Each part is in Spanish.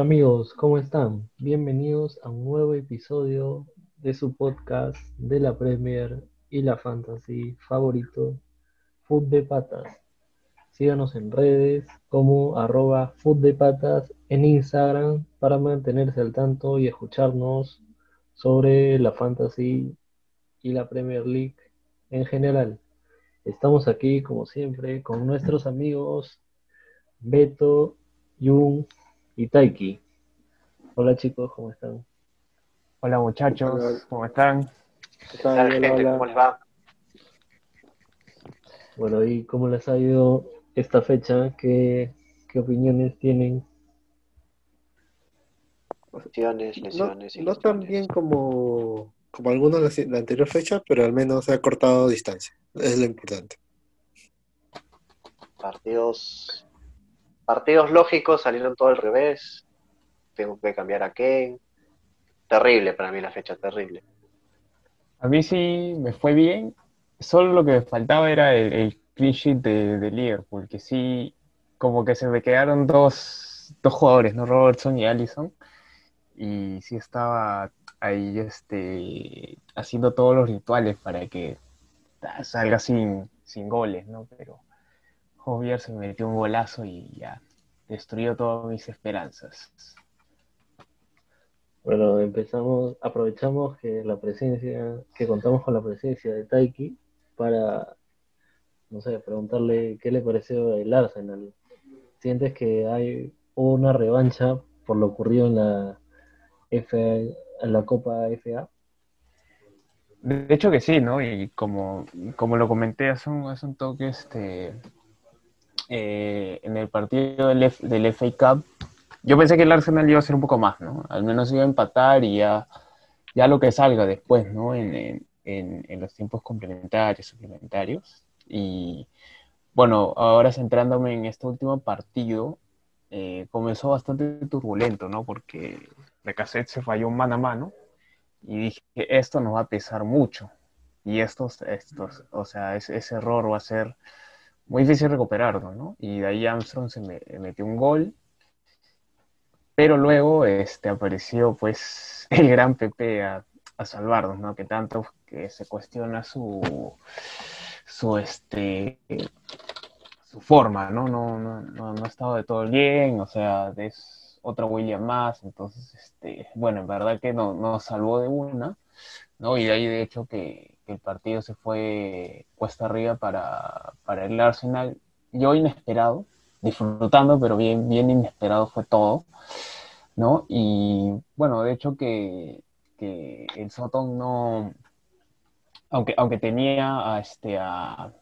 Amigos, ¿cómo están? Bienvenidos a un nuevo episodio de su podcast de la Premier y la Fantasy favorito, Food de Patas. Síganos en redes como arroba Food de Patas en Instagram para mantenerse al tanto y escucharnos sobre la Fantasy y la Premier League en general. Estamos aquí, como siempre, con nuestros amigos Beto, Jung y Taiki. Hola chicos, ¿cómo están? Hola muchachos, ¿cómo están? ¿Qué tal, gente? ¿Cómo les va? Bueno, ¿y cómo les ha ido esta fecha? ¿Qué, qué opiniones tienen? Lesiones, lesiones. No, no tan bien como, como algunos de la anterior fecha, pero al menos se ha cortado distancia. Es lo importante. Partidos partidos lógicos salieron todo al revés. Tengo que cambiar a Ken. Terrible para mí la fecha, terrible. A mí sí me fue bien. Solo lo que me faltaba era el, el clean sheet de, de Liverpool, que sí, como que se me quedaron dos, dos jugadores, ¿no? Robertson y Allison. Y sí estaba ahí este, haciendo todos los rituales para que salga sin, sin goles, ¿no? Pero Javier se metió un golazo y ya destruyó todas mis esperanzas. Bueno, empezamos, aprovechamos que la presencia, que contamos con la presencia de Taiki para, no sé, preguntarle qué le pareció el Arsenal. ¿Sientes que hay una revancha por lo ocurrido en la FA, en la Copa FA? De hecho que sí, ¿no? Y como, como lo comenté hace un, hace un toque, este, eh, en el partido del, F, del FA Cup, yo pensé que el Arsenal iba a ser un poco más, ¿no? Al menos iba a empatar y ya, ya lo que salga después, ¿no? En, en, en los tiempos complementarios, suplementarios. Y bueno, ahora centrándome en este último partido, eh, comenzó bastante turbulento, ¿no? Porque Recaset se falló mano a mano y dije, esto nos va a pesar mucho. Y estos, estos, o sea, ese error va a ser muy difícil recuperarlo, ¿no? Y de ahí Armstrong se me, metió un gol, pero luego este, apareció pues el gran Pepe a, a salvarnos, ¿no? Que tanto que se cuestiona su, su, este, su forma, ¿no? No, no, no, no ha estado de todo bien, o sea, es otro William más, entonces, este, bueno, en verdad que no, nos salvó de una, ¿no? Y de ahí de hecho que, que el partido se fue cuesta arriba para, para el Arsenal. Yo inesperado, disfrutando, pero bien, bien inesperado fue todo, ¿no? Y bueno, de hecho que, que el Soton no, aunque, aunque tenía a, este, a,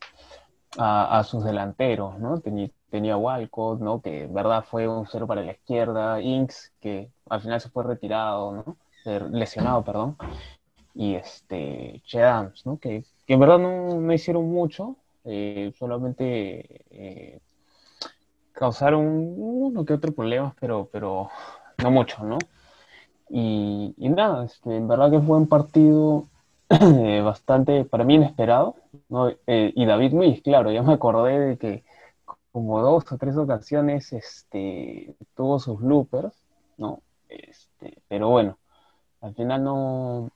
a, sus delanteros, ¿no? Tenía, tenía Walcott, ¿no? Que en verdad fue un cero para la izquierda, Inks, que al final se fue retirado, ¿no? Lesionado, perdón y este Che Adams, ¿no? Que, que en verdad no, no hicieron mucho, eh, solamente eh, causaron uno que otro problemas, pero, pero no mucho, ¿no? Y, y nada, este, en verdad que fue un partido eh, bastante, para mí, inesperado, ¿no? Y David Luis, claro, ya me acordé de que como dos o tres ocasiones este, tuvo sus bloopers, ¿no? Este, pero bueno, al final no,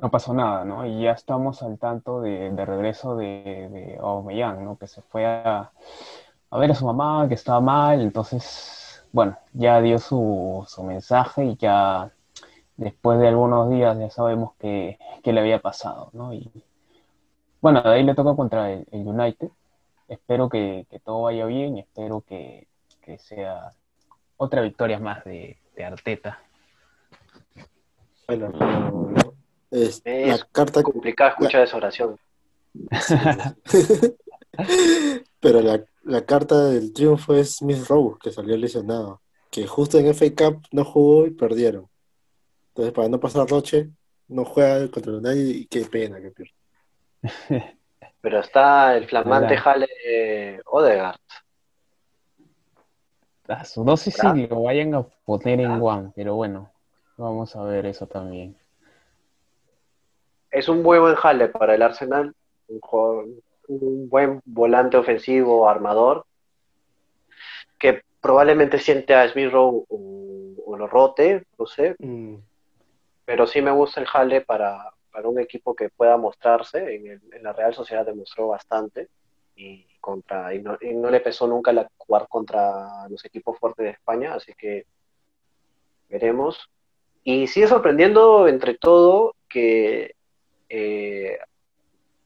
no pasó nada, ¿no? Y ya estamos al tanto de, de regreso de, de ¿no? Que se fue a, a, ver a su mamá, que estaba mal, entonces, bueno, ya dio su, su mensaje y ya después de algunos días ya sabemos qué, qué le había pasado, ¿no? Y bueno, de ahí le toca contra el, el United. Espero que, que, todo vaya bien y espero que, que sea otra victoria más de, de Arteta. Bueno, es, es la carta complicada escuchar la... esa oración. Pero la, la, carta del triunfo es Smith Rowe, que salió lesionado. Que justo en FA Cup no jugó y perdieron. Entonces, para no pasar Roche, no juega contra nadie y qué pena que pierde. Pero está el flamante Jale Odegaard. No sé si lo vayan a poner en One, pero bueno, vamos a ver eso también es un muy buen jale para el Arsenal, un, jugador, un buen volante ofensivo, armador, que probablemente siente a Smith Rowe o lo rote, no sé, Mm, pero sí me gusta el jale para, para un equipo que pueda mostrarse. En, el- en la Real Sociedad demostró bastante y, contra, y, no, y no le pesó nunca la, jugar contra los equipos fuertes de España, así que veremos. Y sigue sorprendiendo entre todo que eh,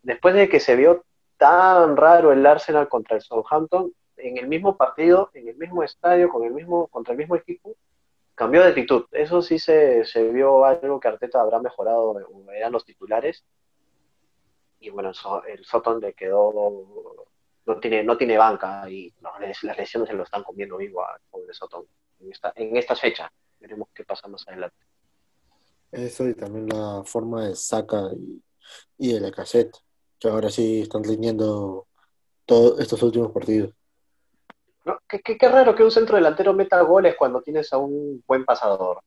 después de que se vio tan raro el Arsenal contra el Southampton, en el mismo partido, en el mismo estadio, con el mismo, contra el mismo equipo, cambió de actitud. Eso sí se, se vio algo que Arteta habrá mejorado, eran los titulares. Y bueno, el, So- el Soton le quedó, no tiene, no tiene banca y las lesiones se lo están comiendo vivo al pobre Soton en, esta, en estas fechas. Veremos qué pasa más adelante. Eso y también la forma de Saka y, y de la cassette, que ahora sí están teniendo todos estos últimos partidos. ¿No? Qué, qué- qué raro que un centro delantero meta goles cuando tienes a un buen pasador.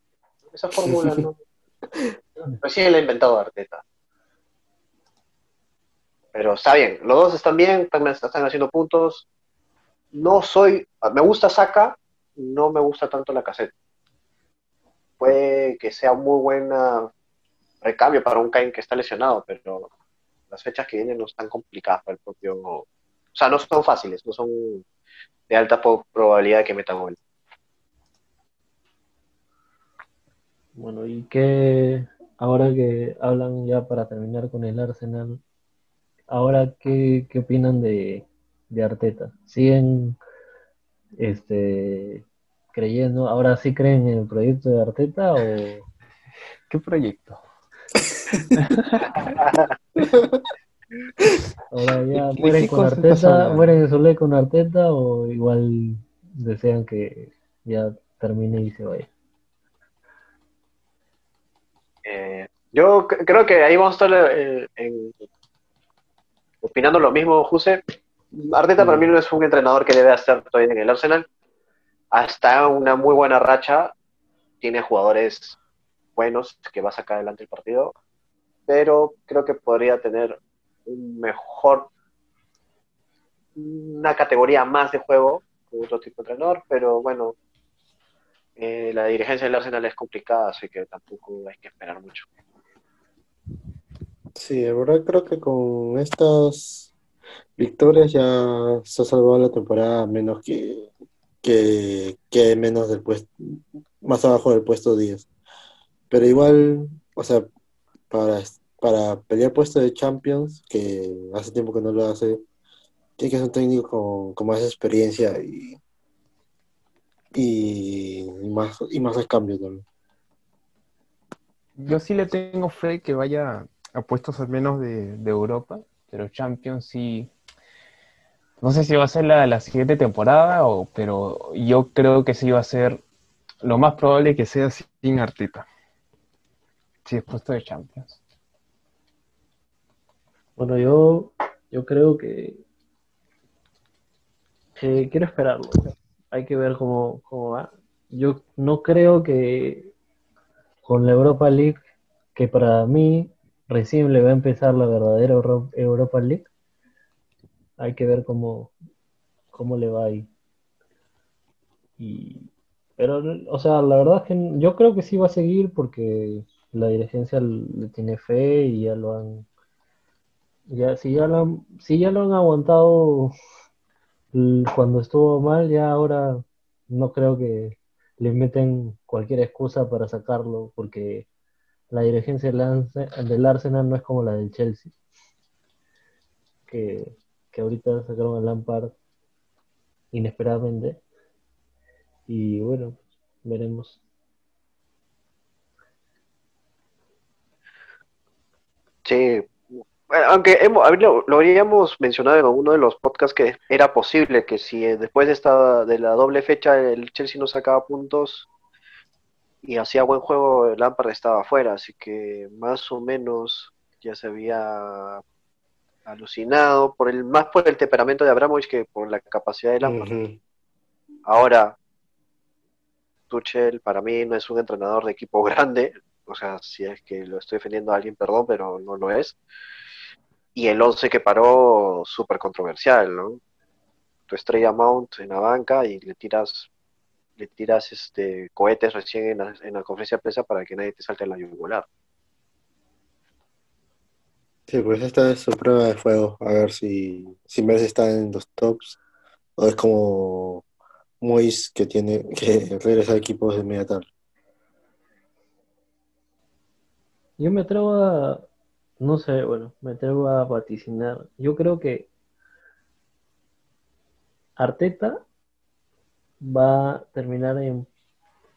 Esa fórmula no. Recién la ha inventado Arteta. Pero está bien, los dos están bien, están, están haciendo puntos. No soy. Me gusta Saka, no me gusta tanto la cassette. Puede que sea un muy buena recambio para un Kain que está lesionado, pero las fechas que vienen no están complicadas para el propio. O sea, no son fáciles, no son de alta probabilidad de que meta gol. Bueno, y que ahora que hablan ya para terminar con el Arsenal, ahora qué, qué opinan de, de Arteta? ¿Siguen este creyendo, ahora sí creen en el proyecto de Arteta o ¿Qué proyecto? ahora ya ¿De qué mueren con Arteta, mueren en Solé con Arteta o igual desean que ya termine y se vaya? Eh, yo creo que ahí vamos a estar eh, en- opinando lo mismo, Juse. Arteta para mí no es un entrenador que debe estar todavía en el Arsenal. Hasta una muy buena racha. Tiene jugadores buenos que va a sacar adelante el partido. Pero creo que podría tener un mejor, una categoría más de juego con otro tipo de entrenador. Pero bueno, eh, la dirigencia del Arsenal es complicada, así que tampoco hay que esperar mucho. Sí, de verdad creo que con estas victorias ya se ha salvado la temporada, menos que, que quede menos del puesto, más abajo del puesto 10. Pero igual, o sea, para, para pelear puesto de Champions, que hace tiempo que no lo hace, tiene que ser un técnico con, con más experiencia y, y, más, y más también. Yo sí le tengo fe que vaya a puestos al menos de, de Europa, pero Champions sí. No sé si va a ser la, la siguiente temporada, o, pero yo creo que sí va a ser lo más probable que sea sin Arteta. Si es puesto de Champions. Bueno, yo, yo creo que, que quiero esperarlo. Hay que ver cómo, cómo va. Yo no creo que con la Europa League, que para mí recién le va a empezar la verdadera Euro- Europa League, hay que ver cómo, cómo le va ahí. Y, pero, o sea, la verdad es que yo creo que sí va a seguir porque la dirigencia le tiene fe y ya lo han ya, si ya lo han, si ya lo han aguantado cuando estuvo mal, ya ahora no creo que le meten cualquier excusa para sacarlo, porque la dirigencia del Arsenal no es como la del Chelsea, que, que ahorita sacaron a Lampard inesperadamente. Y bueno, veremos. Sí, aunque hemos, lo, lo habríamos mencionado en uno de los podcasts que era posible que si eh, después de esta de la doble fecha el Chelsea no sacaba puntos y hacía buen juego, el Lampard estaba afuera, así que más o menos ya se había alucinado por el más por el temperamento de Abramovich que por la capacidad de Lampard. Ujú. Ahora, Tuchel para mí no es un entrenador de equipo grande, o sea, si es que lo estoy defendiendo a alguien, perdón, pero no lo es. Y el 11 que paró, súper controversial, ¿no? Tu estrella Mount en la banca y le tiras, le tiras este cohetes recién en la, en la conferencia de prensa para que nadie te salte en la yugular. Sí, pues esta es su prueba de fuego, a ver si, si Messi está en los tops o es como Mois que tiene que regresa a equipos de media tabla. Yo me atrevo a, no sé, bueno, me atrevo a vaticinar. Yo creo que Arteta va a terminar en,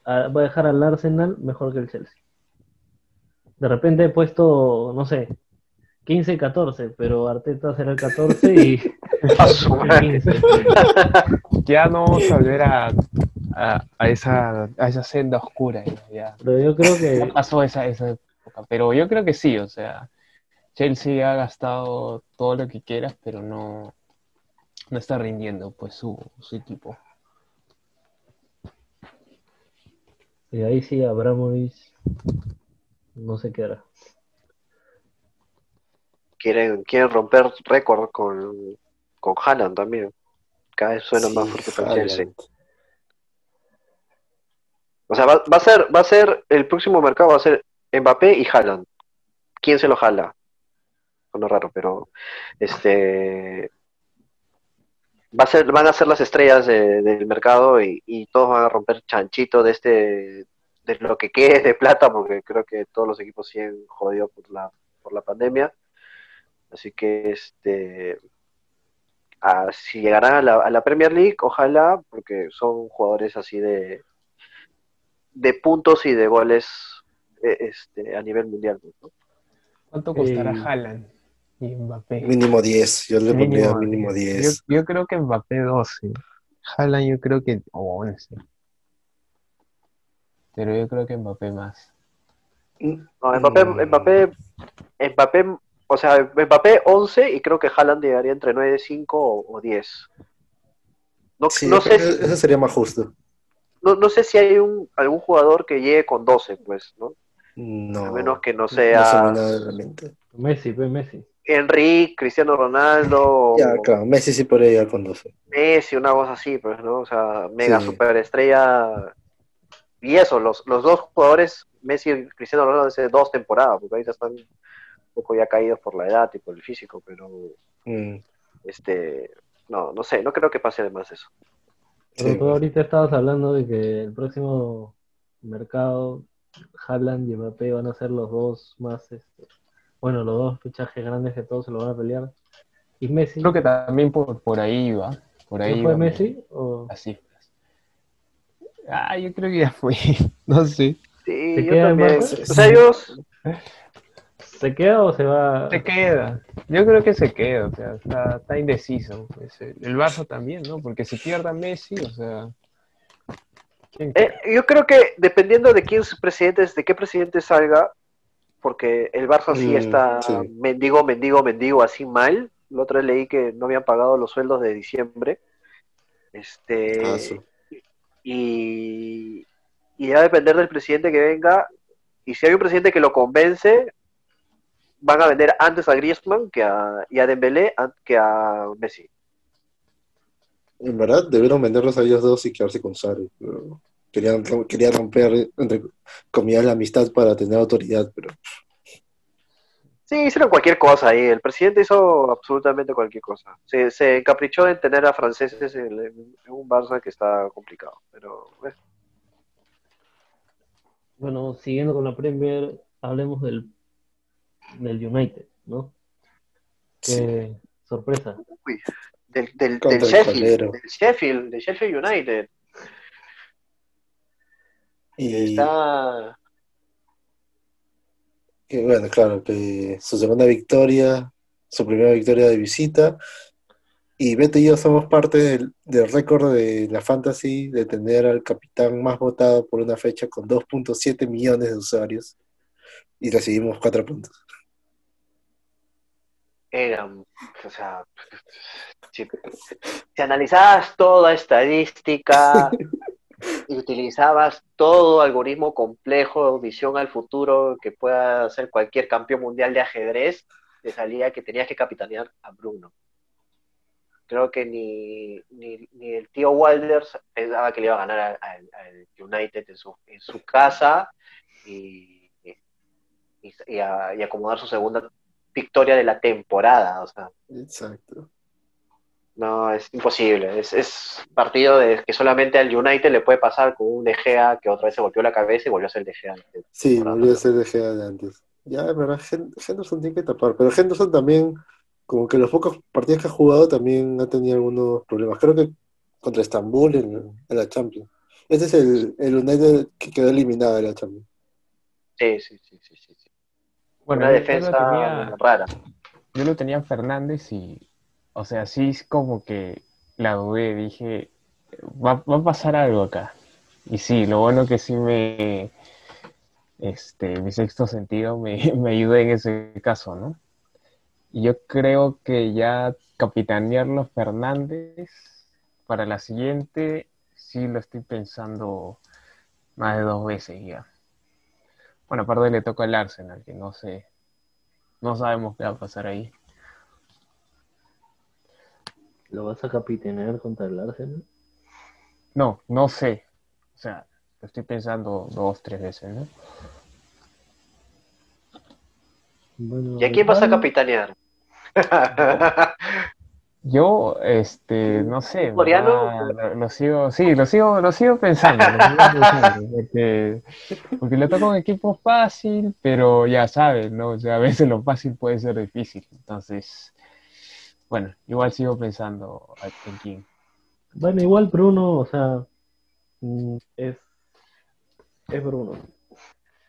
va a dejar al Arsenal mejor que el Chelsea. De repente he puesto, no sé, 15 14, pero Arteta será el 14 y A su el madre. 15. Ya no vamos a volver a, a, a esa, a esa senda oscura. ya. Pero yo creo Ya que pasó esa, esa época. Pero yo creo que sí, o sea, Chelsea ha gastado todo lo que quieras, pero no, no está rindiendo pues su, su equipo. y ahí sí Abramovich no se quedará. Quieren, quieren romper récord con, con Haaland también. Cada vez suena más fuerte Haaland. Chelsea. O sea, va, va a ser, va a ser, el próximo mercado va a ser Mbappé y Haaland. ¿Quién se lo jala? Bueno, raro, pero este va a ser, van a ser las estrellas de- del mercado y, y todos van a romper chanchito de este, de lo que quede de plata, porque creo que todos los equipos siguen jodidos por la, por la pandemia. Así que este a- si llegarán a la, a la Premier League, ojalá, porque son jugadores así de de puntos y de goles eh, este, a nivel mundial. ¿no? ¿Cuánto costará Eh, Haaland y Mbappé? Mínimo 10, yo le pondría mínimo 10. Yo, yo creo que Mbappé 12. Haaland yo creo que 11. Pero yo creo que Mbappé más. No, Mbappé. Mbappé, Mbappé, o sea, Mbappé 11 y creo que Haaland llegaría entre 9, 5 o, o 10. No, Sí, no yo sé creo si, que eso sería más justo. no, no sé si hay un, algún jugador que llegue con 12, pues, ¿no? No, A menos que no no se sea. Messi, pues Messi. Enrique, Cristiano Ronaldo, Ya, claro, Messi sí podría llegar con 12. Messi, una cosa así, pues, ¿no? O sea, mega Sí. superestrella. Y eso, los, los dos jugadores, Messi y Cristiano Ronaldo, hace dos temporadas, porque ahorita están poco ya caídos por la edad y por el físico, pero Mm, este, no, no sé, no creo que pase además eso. Pero sí. tú ahorita estabas hablando de que el próximo mercado, Haaland y Mbappé van a ser los dos más, este, bueno, los dos fichajes grandes que todos se lo van a pelear. Y Messi, Creo que también por, por ahí va. Por ahí ¿no fue Messi? O... las cifras. Ah, yo creo que ya fue. No sé. Sí, ¿Te yo también. más? O sea, ellos, ¿Se queda o se va? Se queda. Yo creo que se queda. O sea, está, está indeciso. pues, el Barça también, ¿no? Porque si pierda Messi, o sea. ¿quién eh, yo creo que dependiendo de quién es presidente, de qué presidente salga, porque el Barça sí Mm, está sí. mendigo, mendigo, mendigo, así mal. La otra vez leí que no habían pagado los sueldos de diciembre. Este, Ah, sí. y, y va a depender del presidente que venga. Y si hay un presidente que lo convence, van a vender antes a Griezmann que a, y a Dembélé que a Messi. En verdad, debieron venderlos a ellos dos y quedarse con Sarri. pero Querían, querían romper, entre comillas, la amistad para tener autoridad, pero Sí, hicieron cualquier cosa ahí. El presidente hizo absolutamente cualquier cosa. Se, se encaprichó en tener a franceses en, en un Barça que está complicado. Pero eh, Bueno, siguiendo con la Premier, hablemos del, del United, ¿no? Que sorpresa. uy, del, del, Sheffield, del Sheffield, del Sheffield United. y Está que, bueno, claro, que su segunda victoria, su primera victoria de visita, y Beto y yo somos parte del, del récord de la Fantasy de tener al capitán más votado por una fecha con 2.7 millones de usuarios, y recibimos 4 puntos. Eran, o sea, si, analizabas toda estadística y utilizabas todo algoritmo complejo, visión al futuro que pueda hacer cualquier campeón mundial de ajedrez, te salía que tenías que capitanear a Bruno. creo que ni, ni, ni el tío Walders pensaba que le iba a ganar al, United en su, en su casa y, y acomodar su segunda victoria de la temporada. O sea, Exacto. no, es imposible. Es, es partido de que solamente al United le puede pasar con un De Gea que otra vez se golpeó la cabeza y volvió a ser De Gea. Sí, volvió a ser de Gea de antes. Ya, es verdad, Hen- Henderson tiene que tapar, pero Henderson también, como que los pocos partidos que ha jugado también ha tenido algunos problemas. Creo que contra Estambul en, en la Champions. Este es el, el United que quedó eliminado de la Champions. Sí, sí, sí, sí, sí. Bueno, Una defensa tenía- rara. yo lo tenía en Fernández y, o sea, sí es como que la dudé, dije, va, va a pasar algo acá. Y sí, lo bueno que sí me, este, mi sexto sentido me, me ayuda en ese caso, ¿no? Y yo creo que ya capitanearlo Fernández para la siguiente, sí lo estoy pensando más de dos veces ya. Bueno, aparte le toca al Arsenal, que no sé, no sabemos qué va a pasar ahí. ¿Lo vas a capitanear contra el Arsenal? No, no sé. O sea, lo estoy pensando dos, tres veces, ¿no? Bueno, ¿Y a quién vas a capitanear? Yo, este, no sé, en ¿Coreano? lo, lo sigo, sí, lo sigo, lo sigo pensando, lo sigo pensando, porque, porque le toca un equipo fácil, pero ya sabes, ¿no? O sea, a veces lo fácil puede ser difícil. Entonces, bueno, igual sigo pensando en quién. Bueno, igual Bruno, o sea, mm, es, es Bruno.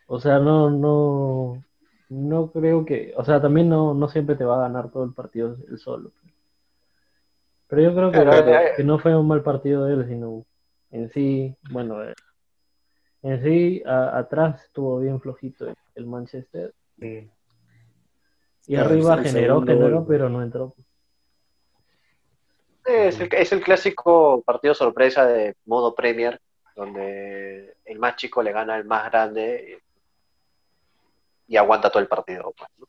O sea, no, no, no creo que, o sea, también no, no siempre te va a ganar todo el partido él solo. Pero yo creo que, eh, que no fue un mal partido de él, sino en sí, bueno, eh, en sí a- atrás estuvo bien flojito el Manchester y Claro, arriba generó, generó, pero no entró. Es el, es el clásico partido sorpresa de modo Premier, donde el más chico le gana al más grande y, y aguanta todo el partido. pues, ¿no?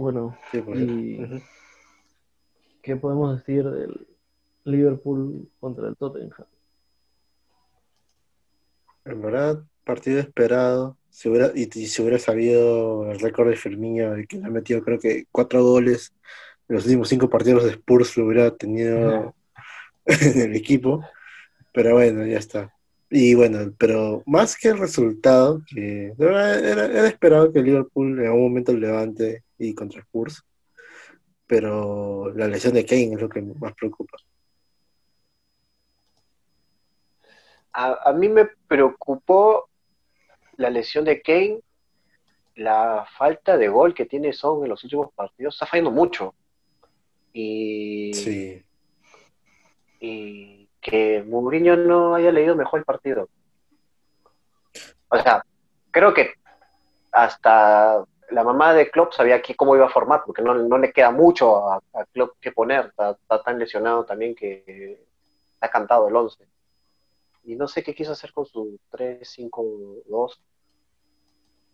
Bueno, Sí, y. ¿qué podemos decir del Liverpool contra el Tottenham? En verdad, partido esperado. Si hubiera, y, y si hubiera sabido el récord de Firmino, de que le ha metido creo que cuatro goles en los últimos cinco partidos de Spurs, lo hubiera tenido en el equipo. Pero bueno, ya está. Y bueno, pero más que el resultado, que era, era esperado que el Liverpool en algún momento levante y contra Spurs. Pero la lesión de Kane es lo que más preocupa. A, a mí me preocupó la lesión de Kane, la falta de gol que tiene Son en los últimos partidos. Está fallando mucho. Y, Sí. y que Mourinho no haya leído mejor el partido. O sea, creo que hasta la mamá de Klopp sabía aquí cómo iba a formar, porque no, no le queda mucho a, a Klopp que poner. Está, está tan lesionado también que ha cantado el 11. Y no sé qué quiso hacer con su 3-5-2.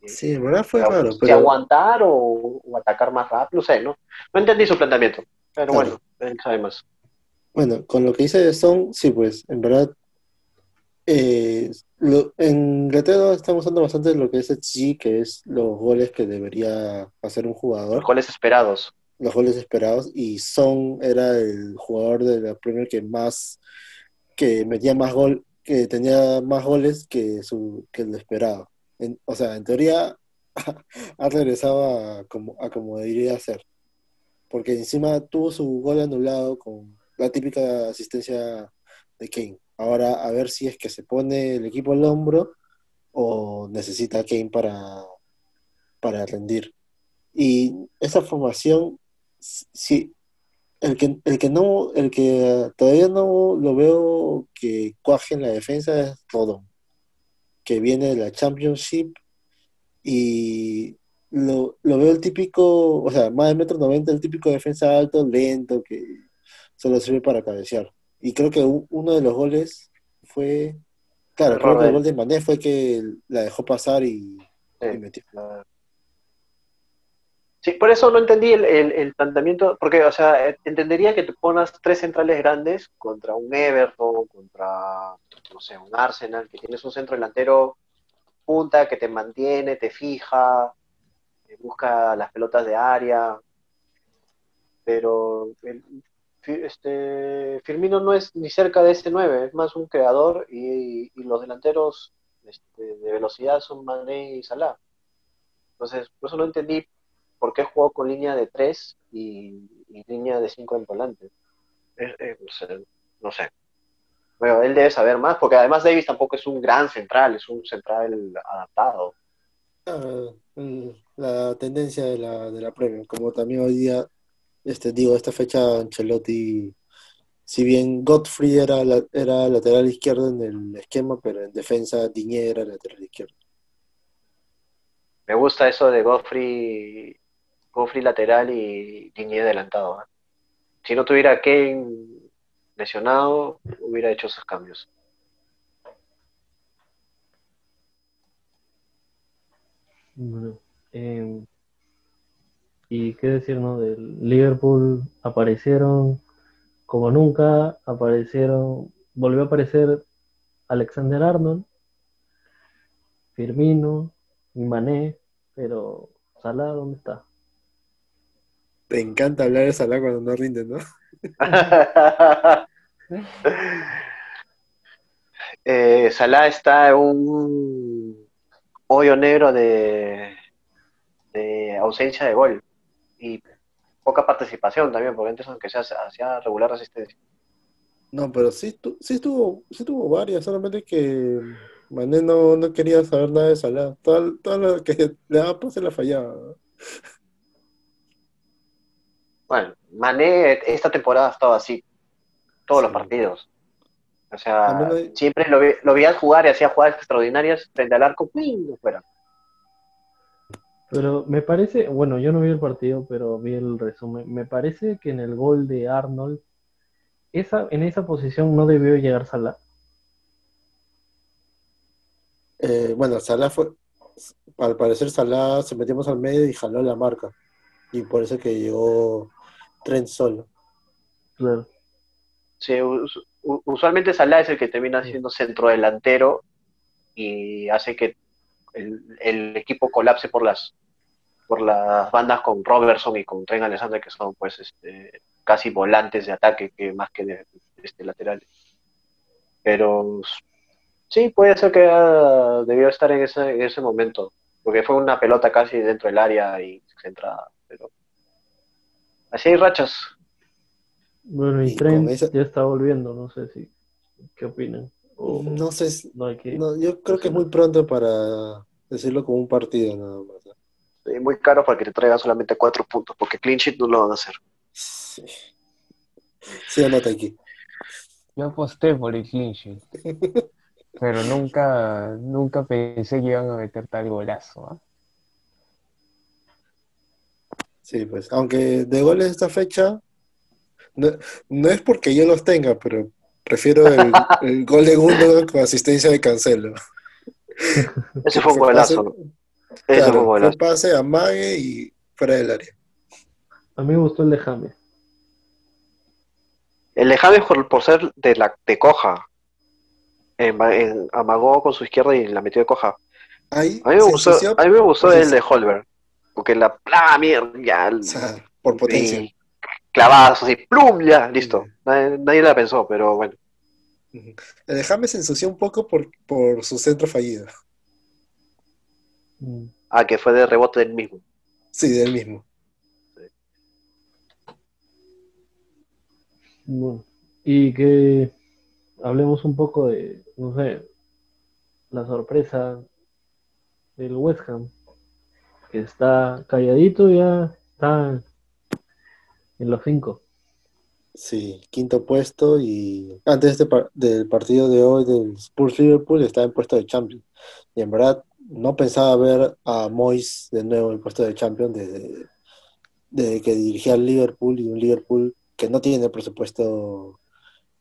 Sí, en verdad fue raro, pero aguantar o, o atacar más rápido, no sé, ¿no? No entendí su planteamiento, pero Claro. bueno, él sabe más. Bueno, con lo que dice de Son, sí, pues, en verdad, eh, lo- en Inglaterra estamos usando bastante lo que es XG, que es los goles que debería hacer un jugador, Los goles esperados. los goles esperados, y Son era el jugador de la Premier que más, que metía más gol, que tenía más goles que su, que lo esperado. En- o sea, en teoría, ha regresado a como, a como debería ser. Porque encima tuvo su gol anulado con la típica asistencia de Kane. Ahora a ver si es que se pone el equipo al hombro o necesita a Kane para, para rendir. Y esa formación, sí, el que, el que no, el que todavía no lo veo que cuaje en la defensa es Rodon, que viene de la Championship y lo, lo veo el típico, o sea, más de metro noventa, el típico defensa alto, lento, que solo sirve para cabecear. Y creo que uno de los goles fue, claro, creo que el gol de Mané fue que la dejó pasar y, Sí. y metió. Sí, por eso no entendí el, el- el planteamiento, porque, o sea, eh, entendería que te ponas tres centrales grandes contra un Everton, contra, no sé, un Arsenal, que tienes un centro delantero punta que te mantiene, te fija, busca las pelotas de área, pero el- este, Firmino no es ni cerca de ese 9, es más un creador y, y los delanteros este, de velocidad son Mané y Salah. Entonces, por eso no entendí por qué jugó con línea de 3 y, y línea de 5 en volante. Eh, eh, no sé, no sé. Bueno, él debe saber más, porque además Davis tampoco es un gran central, es un central adaptado. Ah, mm, la tendencia de la, de la Premier, como también hoy día, este, digo, esta fecha Ancelotti, si bien Godfrey era, la- era lateral izquierdo en el esquema, pero en defensa Diñé era lateral izquierdo. Me gusta eso de Godfrey, Godfrey lateral y Digne adelantado. ¿eh? Si no tuviera a Kane lesionado, hubiera hecho esos cambios. Bueno, eh, y qué decir, ¿no? Del Liverpool aparecieron como nunca, aparecieron, volvió a aparecer Alexander Arnold, Firmino y Mané, pero Salah, ¿dónde está? Te encanta hablar de Salah cuando no rinde, ¿no? eh, Salah está en un hoyo negro de, de ausencia de gol y poca participación también, porque antes aunque sea hacía regular asistencia. No, pero sí, tu- sí estuvo, sí tuvo varias, solamente que Mané no, no quería saber nada de Salah. Todo, todo lo que le daba pase la fallaba. ¿no? Bueno, Mané esta temporada ha estado así, todos los partidos. O sea, hay- siempre lo, vi- lo jugar y hacía jugadas extraordinarias frente al arco, ¡pum! no fuera. Pero me parece, bueno, yo no vi el partido, pero vi el resumen. Me parece que en el gol de Arnold, esa, en esa posición no debió llegar Salah. Eh, bueno, Salah fue, al parecer Salah se metimos al medio y jaló la marca. Y por eso que llegó Trent solo. Claro. Sí, usualmente Salah es el que termina siendo centro delantero y hace que el, el equipo colapse por las por las bandas con Robertson y con Trent Alexander que son pues este, casi volantes de ataque que más que de, este, laterales. Pero sí, puede ser que ah, debió estar en ese, en ese momento, porque fue una pelota casi dentro del área y centrada, pero así hay rachas. Bueno, y Y con Trent esa- ya está volviendo, no sé si, ¿qué opinan? O No sé, no hay que... no, yo creo que es muy pronto para decirlo como un partido nada más. ¿no? Sí, muy caro para que te traigan solamente cuatro puntos, porque clean sheet no lo van a hacer. Sí. Sí, anota aquí. Yo aposté por el clean sheet, pero nunca, nunca pensé que iban a meter tal golazo. ¿ah? Sí, pues, aunque de goles esta fecha, no, no es porque yo los tenga, pero prefiero el, el gol de Gundogan con asistencia de Cancelo. Ese fue un Fue golazo. Ese claro, fue un fue golazo. pase, amague y fuera del área. A mí me gustó el de James. El de James por, por ser de la de coja. En- en- amagó con su izquierda y la metió de coja. Ahí A mí me gustó, a mí me gustó el de Holberg. Porque la ¡plá, mierda! Ya, o sea, por potencia. y clavadas así, ¡plum! Ya, listo. Nadie, nadie la pensó, pero bueno. El de James se ensució un poco por, por su centro fallido. Mm. Ah, que fue de rebote del mismo. Sí, del mismo. Bueno, y que hablemos un poco de, no sé, la sorpresa del West Ham, que está calladito, ya está en los cinco. Sí, quinto puesto y antes de par- del partido de hoy del Spurs Liverpool estaba en puesto de Champions. Y en verdad no pensaba ver a Moyes de nuevo en puesto de Champions desde, desde que dirigía al Liverpool y un Liverpool que no tiene presupuesto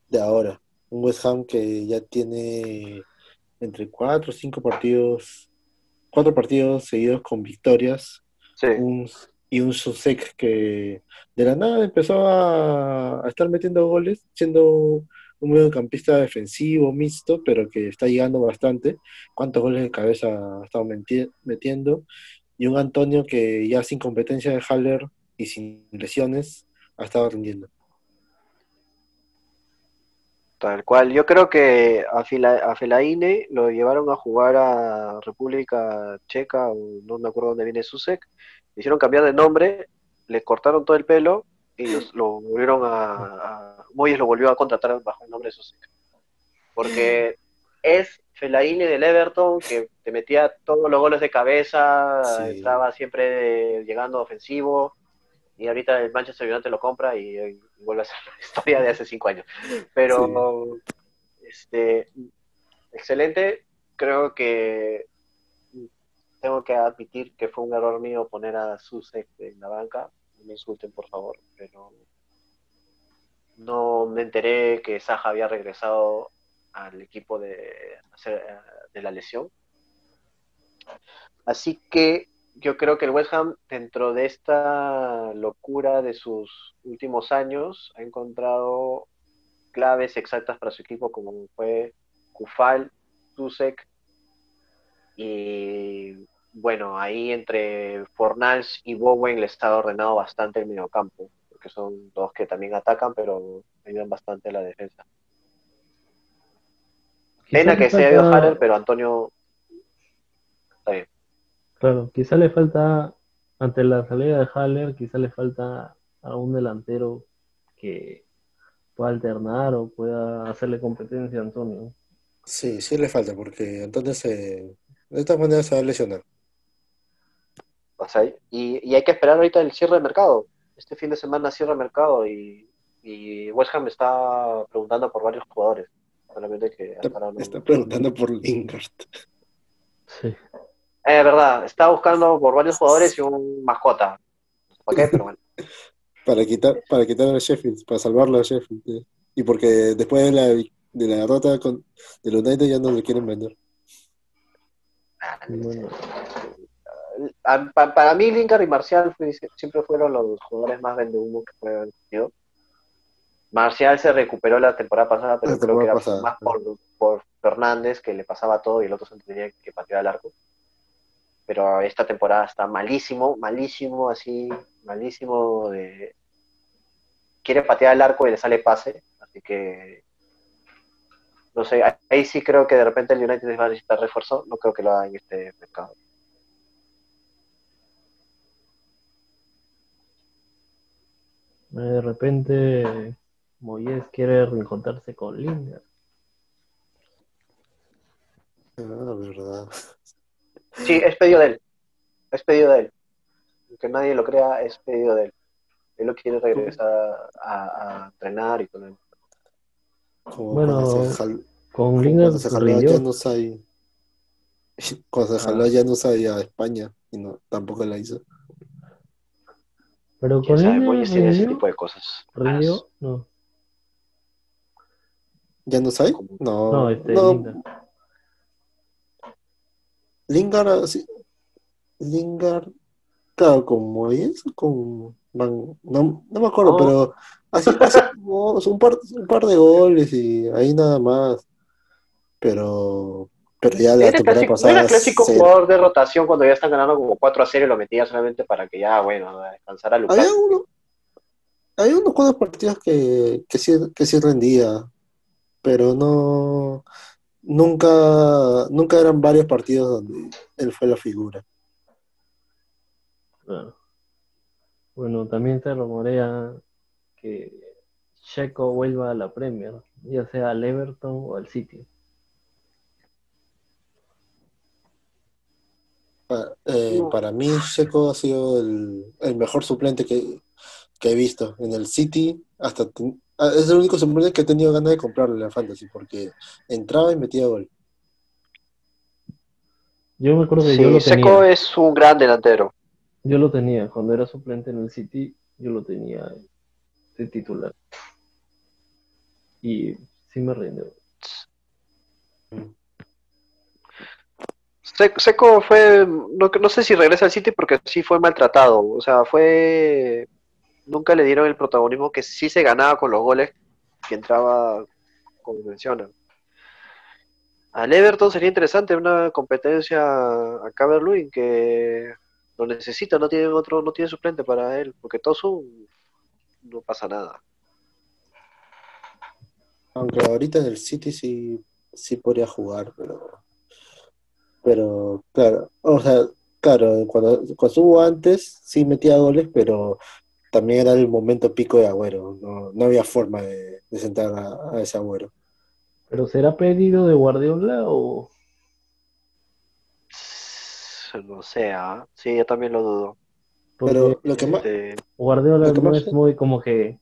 de ahora. Un West Ham que ya tiene entre cuatro o cinco partidos, cuatro partidos seguidos con victorias, Sí. un, y un Susek que de la nada empezó a, estar metiendo goles, siendo un mediocampista defensivo, mixto, pero que está llegando bastante. ¿Cuántos goles de cabeza ha estado meti- metiendo? Y un Antonio que ya sin competencia de Haller y sin lesiones ha estado rindiendo. Tal cual. Yo creo que a, Fila- a Fellaini lo llevaron a jugar a República Checa, o no me acuerdo dónde viene Susek. Le hicieron cambiar de nombre, le cortaron todo el pelo y los- lo volvieron a, a- Moyes lo volvió a contratar bajo el nombre de Susek. Porque es Fellaini del Everton que te metía todos los goles de cabeza, Sí. entraba siempre llegando ofensivo. Y ahorita el Manchester United lo compra y, y vuelve a ser la historia de hace cinco años. Pero, este, excelente. Creo que tengo que admitir que fue un error mío poner a Susek en la banca. No me insulten, por favor, pero no me enteré que Saja había regresado al equipo de, la lesión. Así que yo creo que el West Ham, dentro de esta locura de sus últimos años, ha encontrado claves exactas para su equipo, como fue Kufal, Susek, y bueno, ahí entre Fornals y Bowen le está ordenado bastante el mediocampo, porque son dos que también atacan, pero ayudan bastante a la defensa. Pena que se haya ido Haller, pero Antonio está bien. Claro, quizá le falta, ante la salida de Haller, quizá le falta a un delantero que pueda alternar o pueda hacerle competencia a Antonio. Sí, sí le falta, porque Antonio se, de todas maneras se va a lesionar. O sea, y, y hay que esperar ahorita el cierre de mercado. Este fin de semana cierre de mercado y, y West Ham está preguntando por varios jugadores. Solamente que Está, preguntando por Lingard. Sí. Eh, verdad, está buscando por varios jugadores y un mascota. ¿Por qué? Pero bueno. Para quitar, para quitar a Sheffield, para salvarlo a Sheffield. eh. Y porque después de la, de la derrota con, del United ya no lo quieren vender. Bueno, A- pa- para mí, Lingard y Marcial fue- siempre fueron los jugadores más vendehumos que puede haber tenido. Marcial se recuperó la temporada pasada, pero creo que era pasada, más por, por Fernández, que le pasaba todo y el otro se tenía que patear al arco. Pero esta temporada está malísimo, malísimo, así, malísimo de... Quiere patear al arco y le sale pase, así que... No sé, ahí sí creo que de repente el United va a necesitar refuerzo, no creo que lo haga en este mercado. De repente Moyes quiere reencontrarse con Lingard. Ah, verdad. Sí, es pedido de él. Es pedido de él. Aunque nadie lo crea, es pedido de él. Él lo quiere regresar a, a entrenar y con él. Como Bueno, cuando se, jal- Con Lingard cuando se jaló a rindió. Janus ahí. Cuando se jaló a Janus ahí a España y no, tampoco la hizo. Pero con sabe, ese tipo de cosas. ¿Rindió? No. ¿Janus ahí? No, No, este, no, Lingard. Lingard, ah, sí. Lingard, claro, con Moyes o con Van- no, no me acuerdo, No. pero así, así, no, un par, un par de goles y ahí nada más. Pero, pero ya la Era temporada clásico, no pasada. era clásico cero. jugador de rotación cuando ya están ganando como 4 a 0 y lo metía solamente para que ya, bueno, descansara Lucas. Había uno, había unos cuantos partidos que, que sí, que sí rendía, pero no, nunca, nunca eran varios partidos donde él fue la figura. Claro. Bueno, también se rumorea que Checo vuelva a la Premier, ya sea al Everton o al City. Eh, No. para mí, Checo ha sido el, el mejor suplente que, que he visto en el City. Hasta ten- ah, es el único suplente que he tenido ganas de comprarle en la Fantasy, porque entraba y metía gol. Yo me acuerdo que Sí, yo lo Seco tenía. es un gran delantero. Yo lo tenía. Cuando era suplente en el City, yo lo tenía de titular. Y sí me rindió. Se- Seco fue, no, sé si regresa al City porque sí fue maltratado, o sea, fue, nunca le dieron el protagonismo que sí se ganaba con los goles que entraba, como mencionan. Al Everton sería interesante una competencia a Calvert-Lewin que lo necesita, no tiene otro, no tiene suplente para él, porque Tosun no pasa nada. Aunque ahorita en el City sí, sí podría jugar, pero. Pero, claro, o sea, claro, cuando, cuando estuvo antes sí metía goles, pero también era el momento pico de Agüero. No, no había forma de, de sentar a, a ese Agüero. ¿Pero será pedido de Guardiola o No sé, ¿ah? sí, yo también lo dudo. porque Pero lo que más. Este, Guardiola no más- es muy como que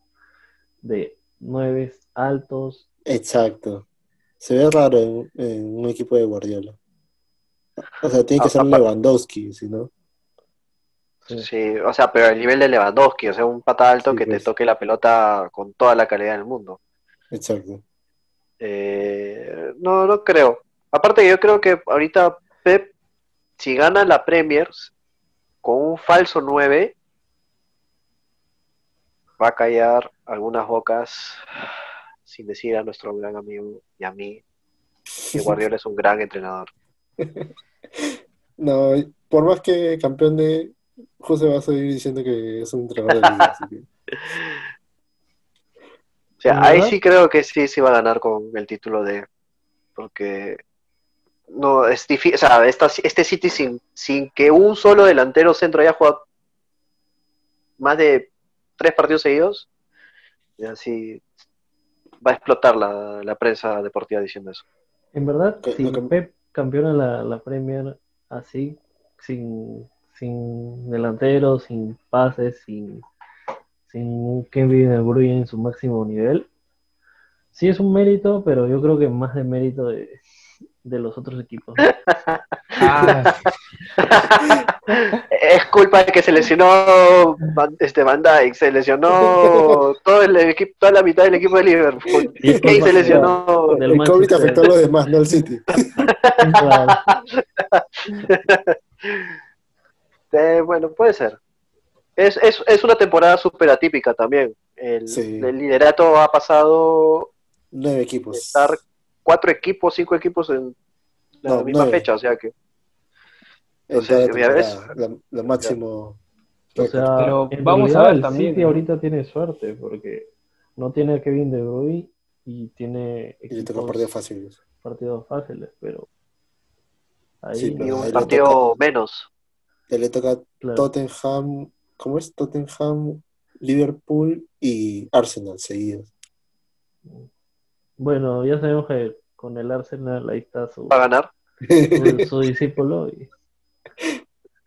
de nueve altos? Exacto. Se ve raro en, en un equipo de Guardiola. O sea, tiene que ser Lewandowski, si no. Sí. O sea, pero el nivel de Lewandowski, o sea, un pata alto Sí, que te pues. toque la pelota con toda la calidad del mundo. Exacto. Eh, no, no creo. Aparte, yo creo que ahorita Pep, si gana la Premier con un falso 9, va a callar algunas bocas, sin decir a nuestro gran amigo y a mí, que Guardiola es un gran entrenador. No, por más que campeón de. José va a seguir diciendo que es un entrenador de liga, así que- O sea, ¿En ahí sí creo que sí, sí va a ganar con el título de. Porque. No, es difícil. O sea, esta- este City sin, sin que un solo delantero centro haya jugado más de tres partidos seguidos, ya sí va a explotar la, la prensa deportiva diciendo eso. En verdad, Que- si Pep campeona la, la Premier así, sin, sin delantero, sin pases, sin, sin Kevin De Bruyne en su máximo nivel, sí es un mérito, pero yo creo que más de mérito de, de los otros equipos. Ah, Es culpa de que se lesionó este Van Dijk, se lesionó todo el equipo, toda la mitad del equipo de Liverpool. Y es Kane se lesionó. El COVID afectó a los demás, no al City. Eh, bueno, puede ser. Es, es, es una temporada súper atípica también. El, Sí. el liderato ha pasado Nueve equipos. estar cuatro equipos, cinco equipos en la No, misma nueve. fecha, o sea que Ves. temporada, la- lo máximo. O sea, Pero vamos a ver el también, City ¿no? ahorita tiene suerte porque no tiene a Kevin De Bruyne y tiene y le toca equipos- partidos fáciles. partidos fáciles, pero ahí Sí, pero un le partido toca- menos. Le toca claro. Tottenham, ¿cómo es? Tottenham, Liverpool y Arsenal seguidos. Bueno, ya sabemos que con el Arsenal ahí está su, Va a ganar. su, su discípulo y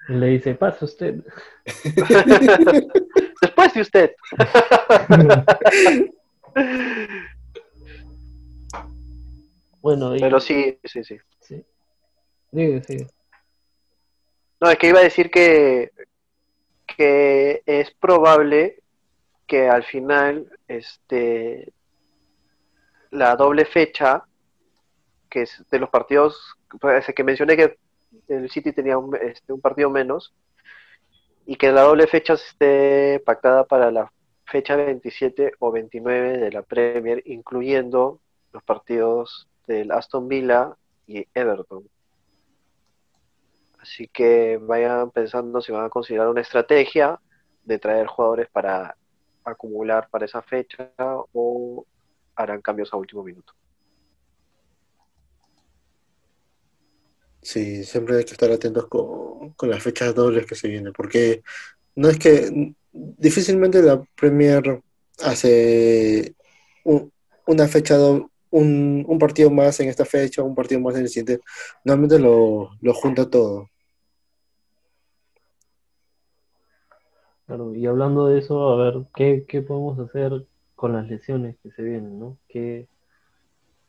le dice, pase usted. Después de usted. bueno, y, Pero sí, sí, sí. sí. Sigue, sigue. No, es que iba a decir que, que es probable que al final este la doble fecha que es de los partidos pues, que mencioné que el City tenía un, este, un partido menos y que la doble fecha esté pactada para la fecha 27 o 29 de la Premier incluyendo los partidos del Aston Villa y Everton Así que vayan pensando si van a considerar una estrategia de traer jugadores para acumular para esa fecha o harán cambios a último minuto. Sí, siempre hay que estar atentos con, con las fechas dobles que se vienen, porque no es que difícilmente la Premier hace un- una fecha doble, un, un partido más en esta fecha, un partido más en el siguiente. Normalmente lo, lo junta todo. Claro, y hablando de eso, a ver, ¿qué, qué podemos hacer con las lesiones que se vienen, ¿no? ¿Qué,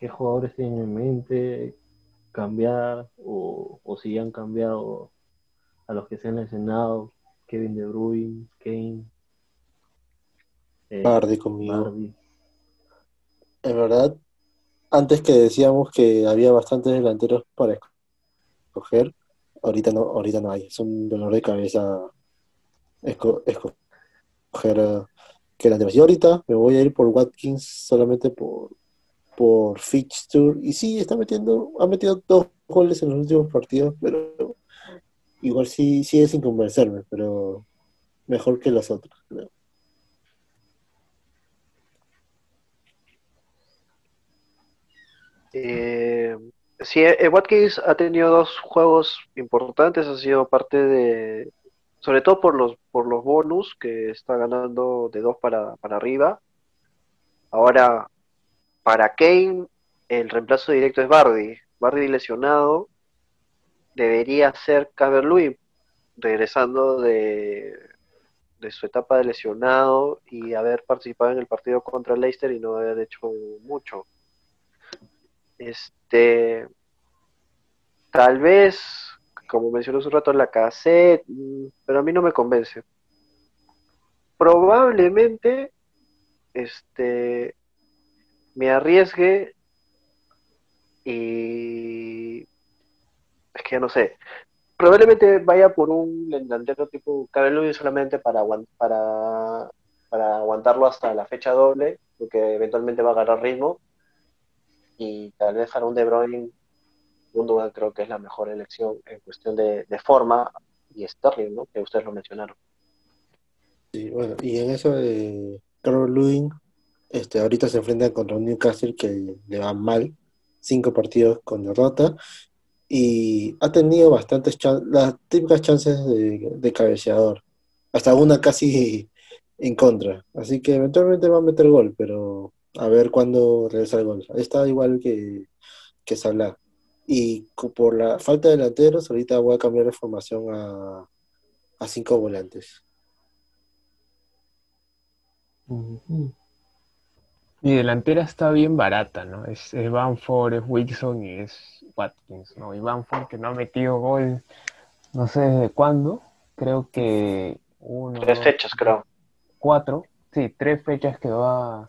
qué jugadores tienen en mente cambiar o, o si ya han cambiado a los que se han lesionado? Kevin De Bruyne, Kane, eh, Bardi conmigo. Vardy. En verdad, antes que decíamos que había bastantes delanteros para escoger, ahorita no, ahorita no hay. Es un dolor de cabeza esco- escoger a qué delanteros. Y ahorita me voy a ir por Watkins solamente por, por fixture. Y sí, está metiendo, ha metido dos goles en los últimos partidos, pero igual sí sigue sin convencerme, pero mejor que los otros, creo. Eh, sí, eh, Watkins ha tenido dos juegos importantes, ha sido parte de, sobre todo por los, por los bonus que está ganando de dos para, para arriba. Ahora, para Kane, el reemplazo directo es Bardi. Bardi lesionado, debería ser Calvert-Lewin, regresando de, de su etapa de lesionado y haber participado en el partido contra Leicester y no haber hecho mucho. Este, tal vez, como mencionó hace un rato, la cassette, pero a mí no me convence. Probablemente, este, me arriesgue y es que no sé. Probablemente vaya por un delantero tipo Cabello solamente para, para, para aguantarlo hasta la fecha doble, porque eventualmente va a agarrar ritmo y tal vez para un De Bruyne, Gundogan creo que es la mejor elección en cuestión de, de forma y Sterling, ¿no? Que ustedes lo mencionaron. Sí, bueno, y en eso de Carol Lewin, este, ahorita se enfrentan contra un Newcastle que le va mal, cinco partidos con derrota, y ha tenido bastantes las típicas chances de, de cabeceador, hasta una casi en contra, así que eventualmente va a meter gol, pero a ver cuándo regresa el gol. Está igual que, que Salah. Y por la falta de delanteros, ahorita voy a cambiar de formación a, a cinco volantes. Mi delantera está bien barata, ¿no? Es, es Bamford, es Wilson y es Watkins, ¿no? Y Bamford que no ha metido gol, no sé desde cuándo, creo que uno, Tres fechas, creo. cuatro, sí, tres fechas que va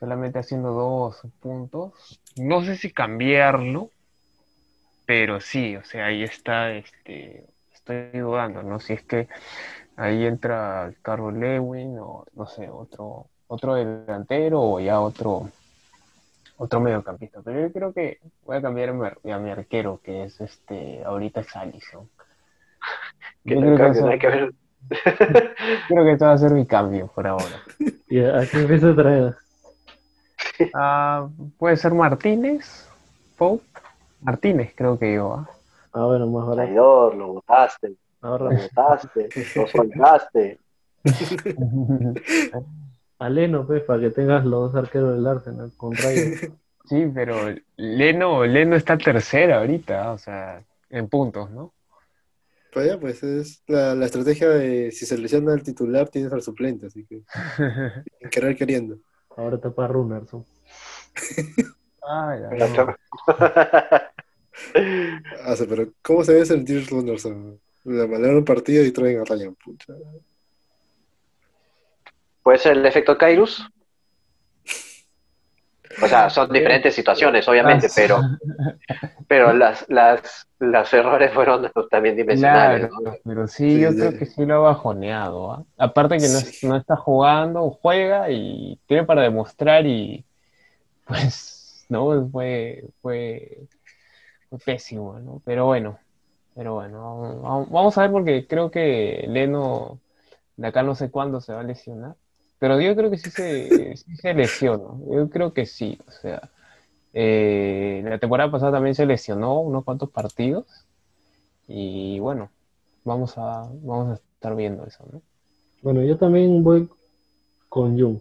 solamente haciendo dos puntos. No sé si cambiarlo, pero sí, o sea, ahí está, este, estoy dudando, ¿no? Si es que ahí entra Carlos Lewin o no sé, otro, otro delantero o ya otro, otro mediocampista. Pero yo creo que voy a cambiar a mi, a mi arquero, que es este, ahorita es Yo no creo que, cambio, eso- no hay que ver. creo que este va a ser mi cambio por ahora. ¿Y a quién traer? Puede ser Martínez, Pope, Martínez creo que yo. ¿ah? Ah, bueno, más barato. Traidor, lo botaste, lo Ahorra. botaste, lo soltaste. A Leno, pues, para que tengas los dos arqueros del Arsenal con Rayo. Sí, pero Leno, Leno está tercera ahorita, o sea, en puntos, ¿no? Pues ya, pues es la, la estrategia de si se lesiona el titular, tienes al suplente, así que sin querer queriendo. Ahora está para Runerson. Ah, ya, no. Ah, sí, pero ¿cómo se debe sentir Runderson? Le mandaron un partido y traen a Ryan, pucha. Puede ser el efecto Kairos. O sea, son diferentes situaciones, obviamente, Ah, pero, pero las, las, las errores fueron también dimensionales, Claro, ¿no? pero sí, Sí, yo creo que sí lo ha bajoneado, ¿ah? Aparte que no, Sí. no está jugando, juega y tiene para demostrar y pues, no, fue, fue, fue pésimo, ¿no? Pero bueno, pero bueno, vamos a ver porque creo que Leno de acá no sé cuándo se va a lesionar, pero yo creo que sí se, lesiona, yo creo que sí, o sea, eh, la temporada pasada también se lesionó unos cuantos partidos y bueno, vamos a, vamos a estar viendo eso, ¿no? Bueno, yo también voy con Jung.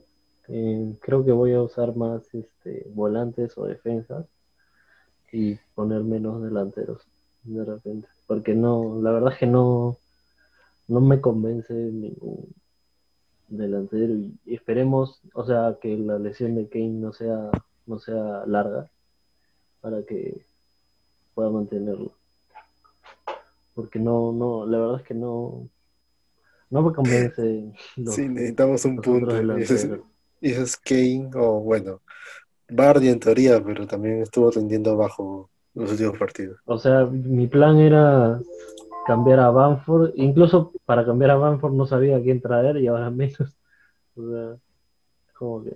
Eh, creo que voy a usar más este, volantes o defensas y poner menos delanteros de repente. Porque no, la verdad es que no, no me convence ningún delantero y esperemos, o sea, que la lesión de Kane no sea, no sea larga para que pueda mantenerlo. Porque no, no, la verdad es que no, no me convence los, Sí, necesitamos un punto. Y ese es, delanteros. y ese es Kane, o bueno, Bardi en teoría, pero también estuvo tendiendo bajo los últimos partidos. O sea, mi plan era cambiar a Banford. Incluso para cambiar a Banford no sabía a quién traer y ahora menos. O sea, como que.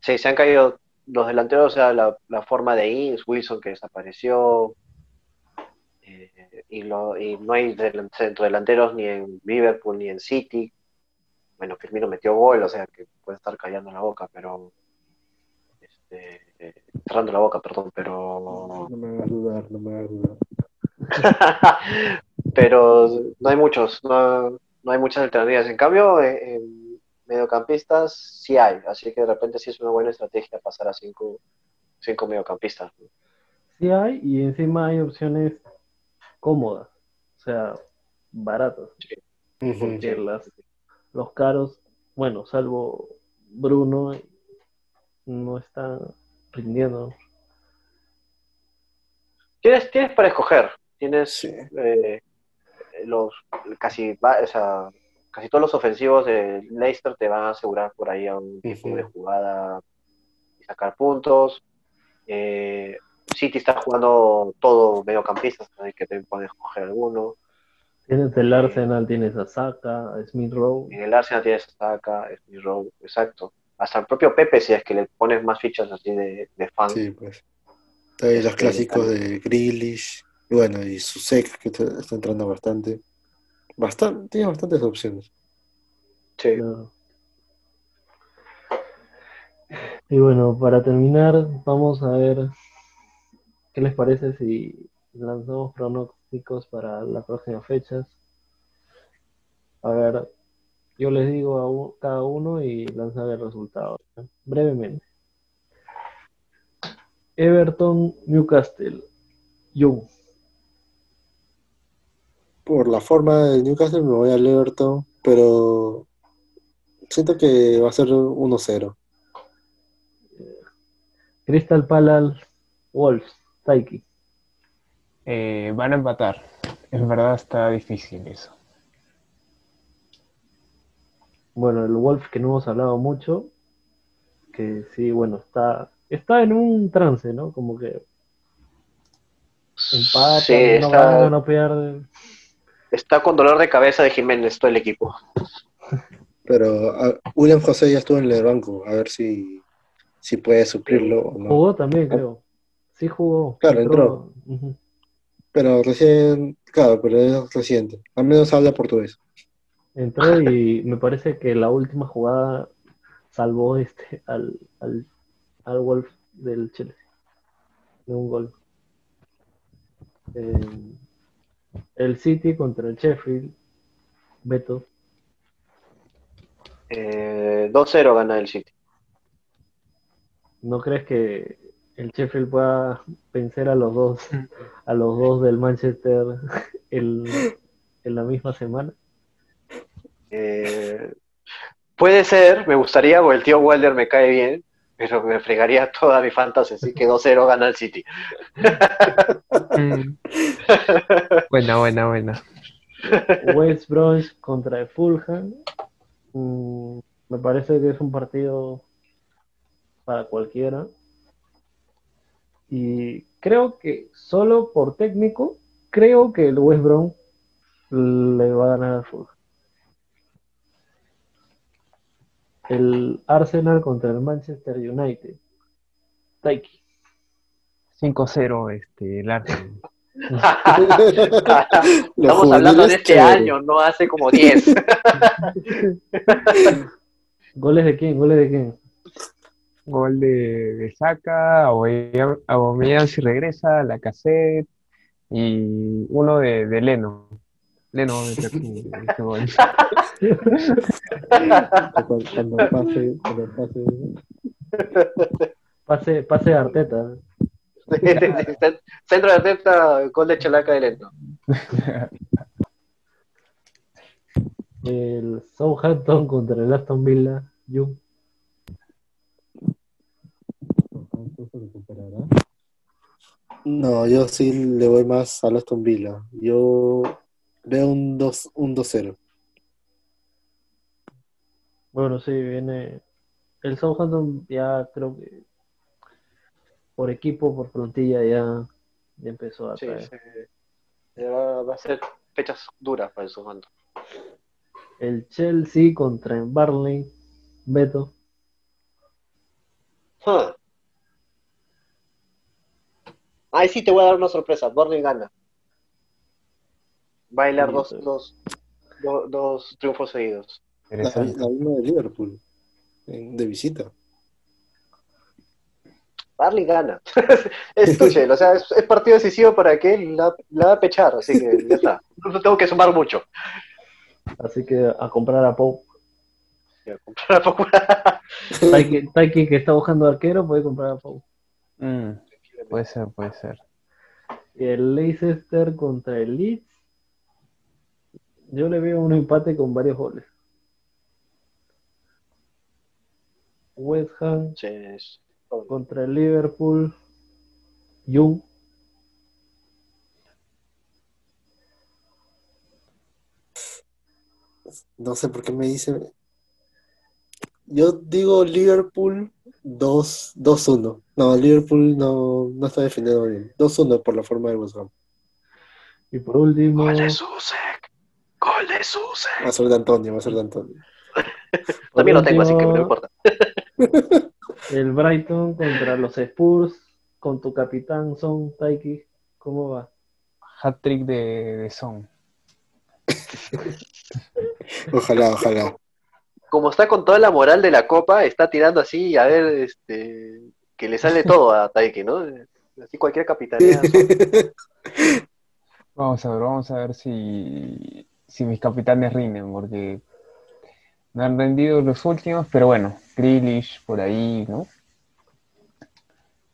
Sí, se han caído los delanteros, o sea, la, la forma de Ings, Wilson que desapareció, eh, y, lo, y no hay del- centrodelanteros ni en Liverpool ni en City. Bueno, Firmino metió gol, o sea que puede estar callando la boca, pero. Este, eh, cerrando la boca, perdón, pero. No me hagas dudar, no me hagas dudar. pero no hay muchos, no, no hay muchas alternativas. En cambio, en, en mediocampistas sí hay, así que de repente sí es una buena estrategia pasar a cinco, cinco mediocampistas. Sí hay y encima hay opciones cómodas. O sea, baratas. Porque las, los caros, bueno, salvo Bruno, no están rindiendo. Tienes, tienes para escoger, tienes Sí. eh, los casi, o sea, casi todos los ofensivos de Leicester te van a asegurar por ahí a un tipo de jugada y sacar puntos. Eh, City está jugando todo mediocampistas, así que te puedes escoger alguno. Tienes el Sí. Arsenal, tienes a Saka, a Smith Rowe. En el Arsenal tienes a Saka, Smith Rowe, exacto. Hasta el propio Pepe, si es que le pones más fichas así de, de fan. Sí, pues. Hay los Este, clásicos de Grealish, y bueno, y Susek, que está, está entrando bastante. Bastante, tiene bastantes opciones. Sí. Y bueno, para terminar, vamos a ver qué les parece si lanzamos pronósticos para las próximas fechas. A ver, yo les digo a cada uno y lanzar el resultado. Brevemente. Everton, Newcastle. Yo. Por la forma del Newcastle me voy al Everton, pero siento que va a ser 1-0. Crystal Palace, Wolves. Taiki. Eh, van a empatar. En verdad está difícil eso. Bueno, el Wolf que no hemos hablado mucho, que sí, bueno, está, está en un trance, ¿no? Como que empata, Sí, no está, gana, no pierde. Está con dolor de cabeza de Jiménez todo el equipo. Pero ah, William José ya estuvo en el banco, a ver si, si puede suplirlo o no. Jugó también, creo. Sí jugó. Claro, entró. Pero recién, claro, pero es reciente. Al menos habla portugués. Entró y me parece que la última jugada salvó este al, al, al Wolf del Chelsea. De un gol. Eh, el City contra el Sheffield. Beto. Eh, 2-0 gana el City. ¿No crees que el Sheffield pueda vencer a los dos, a los dos del Manchester el- en la misma semana? Eh, puede ser, me gustaría, porque el tío Walder me cae bien, pero me fregaría toda mi fantasy, así que 2-0 gana el City. Mm. Buena, buena, buena. West Bromwich contra el Fulham. Mm, me parece que es un partido para cualquiera. Y creo que solo por técnico, creo que el West Brom le va a ganar al Fulham. El Arsenal contra el Manchester United. Taiki. 5-0 este, el Arsenal. Estamos hablando de este chévere. año, no hace como 10. ¿Goles de quién? ¿Goles de quién? Gol de, de Saka, Aubameyang Aubameyang si regresa, la cassette y uno de, de Leno. Su- ese gol. Cuando, pase, cuando pase. Pase, pase de Arteta. Centro de Arteta, gol de Chalaca de Lento. El Southampton contra el Aston Villa. Yu. No, yo sí le voy más a Aston Villa. Yo veo un 2 un 2-0. Bueno, sí, viene. El Southampton ya creo que por equipo, por plantilla, ya, ya empezó a Sí, traer. sí. Ya Va, va a ser fechas duras para esos bandos. El Chelsea contra el Barley, Beto. Huh. Ahí sí te voy a dar una sorpresa. Burnley gana. Bailar dos, dos, do- dos triunfos seguidos. La, la misma de Liverpool, en- de visita. Barley gana. es Tuchel, o sea, es, es partido decisivo para que él la, la va a pechar, así que ya está. No tengo que sumar mucho. Así que a comprar a Pope. Ya, comprar. Taiki, Taiki, que está buscando arquero, puede comprar a Pope. Mm, puede ser, puede ser. Y el Leicester contra el Leeds. Yo le veo un empate con varios goles. West Ham Sí, es- contra el Liverpool. Jung. No sé por qué me dicen. Yo digo Liverpool 2 2-1. No, Liverpool no, no está defendiendo bien. 2-1 por la forma de West Ham. Y por último, Gol de Susek. Gol de Susek. Va a ser de Antonio, va a ser de Antonio. También lo tengo, así que no último, importa. el Brighton contra los Spurs. Con tu capitán Son Taiki. ¿Cómo va? Hat-trick de, de Son. Ojalá, ojalá. Como está con toda la moral de la copa, está tirando así, a ver, este, que le sale todo a Taiki, ¿no? Así cualquier capitanía. Vamos a ver, vamos a ver si, si mis capitanes rinden, porque no han rendido los últimos, pero bueno, Grealish por ahí, ¿no?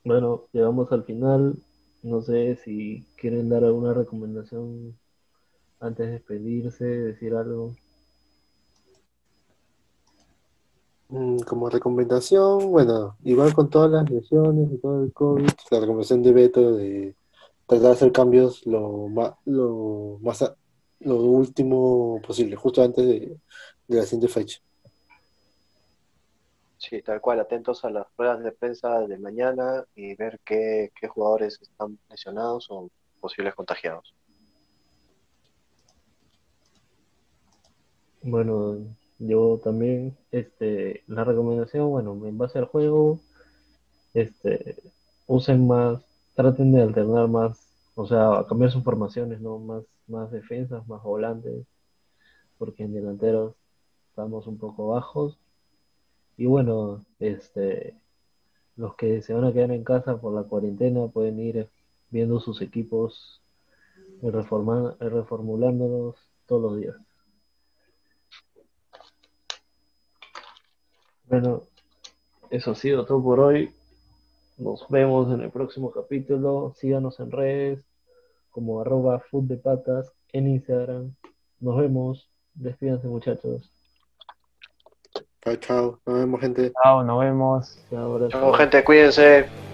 Bueno, llegamos al final. No sé si quieren dar alguna recomendación antes de despedirse, decir algo. Mm, Como recomendación, bueno, igual con todas las lesiones y todo el COVID, la recomendación de Beto de tratar de hacer cambios lo más, lo más lo último posible, justo antes de, de la siguiente fecha. Sí, tal cual, atentos a las pruebas de prensa de mañana y ver qué, qué jugadores están lesionados o posibles contagiados. Bueno, yo también, este, la recomendación, bueno, en base al juego, este, usen más, traten de alternar más, o sea, cambiar sus formaciones, ¿no? Más, más defensas, más volantes, porque en delanteros estamos un poco bajos. Y bueno, este, los que se van a quedar en casa por la cuarentena pueden ir viendo sus equipos reformulándolos todos los días. Bueno, eso ha sido todo por hoy. Nos vemos en el próximo capítulo. Síganos en redes como arroba food de patas en Instagram. Nos vemos. Despídanse muchachos. Chao, chao. Nos vemos, gente. Chao, nos vemos. Chao, abrazo. Chao, gente, cuídense.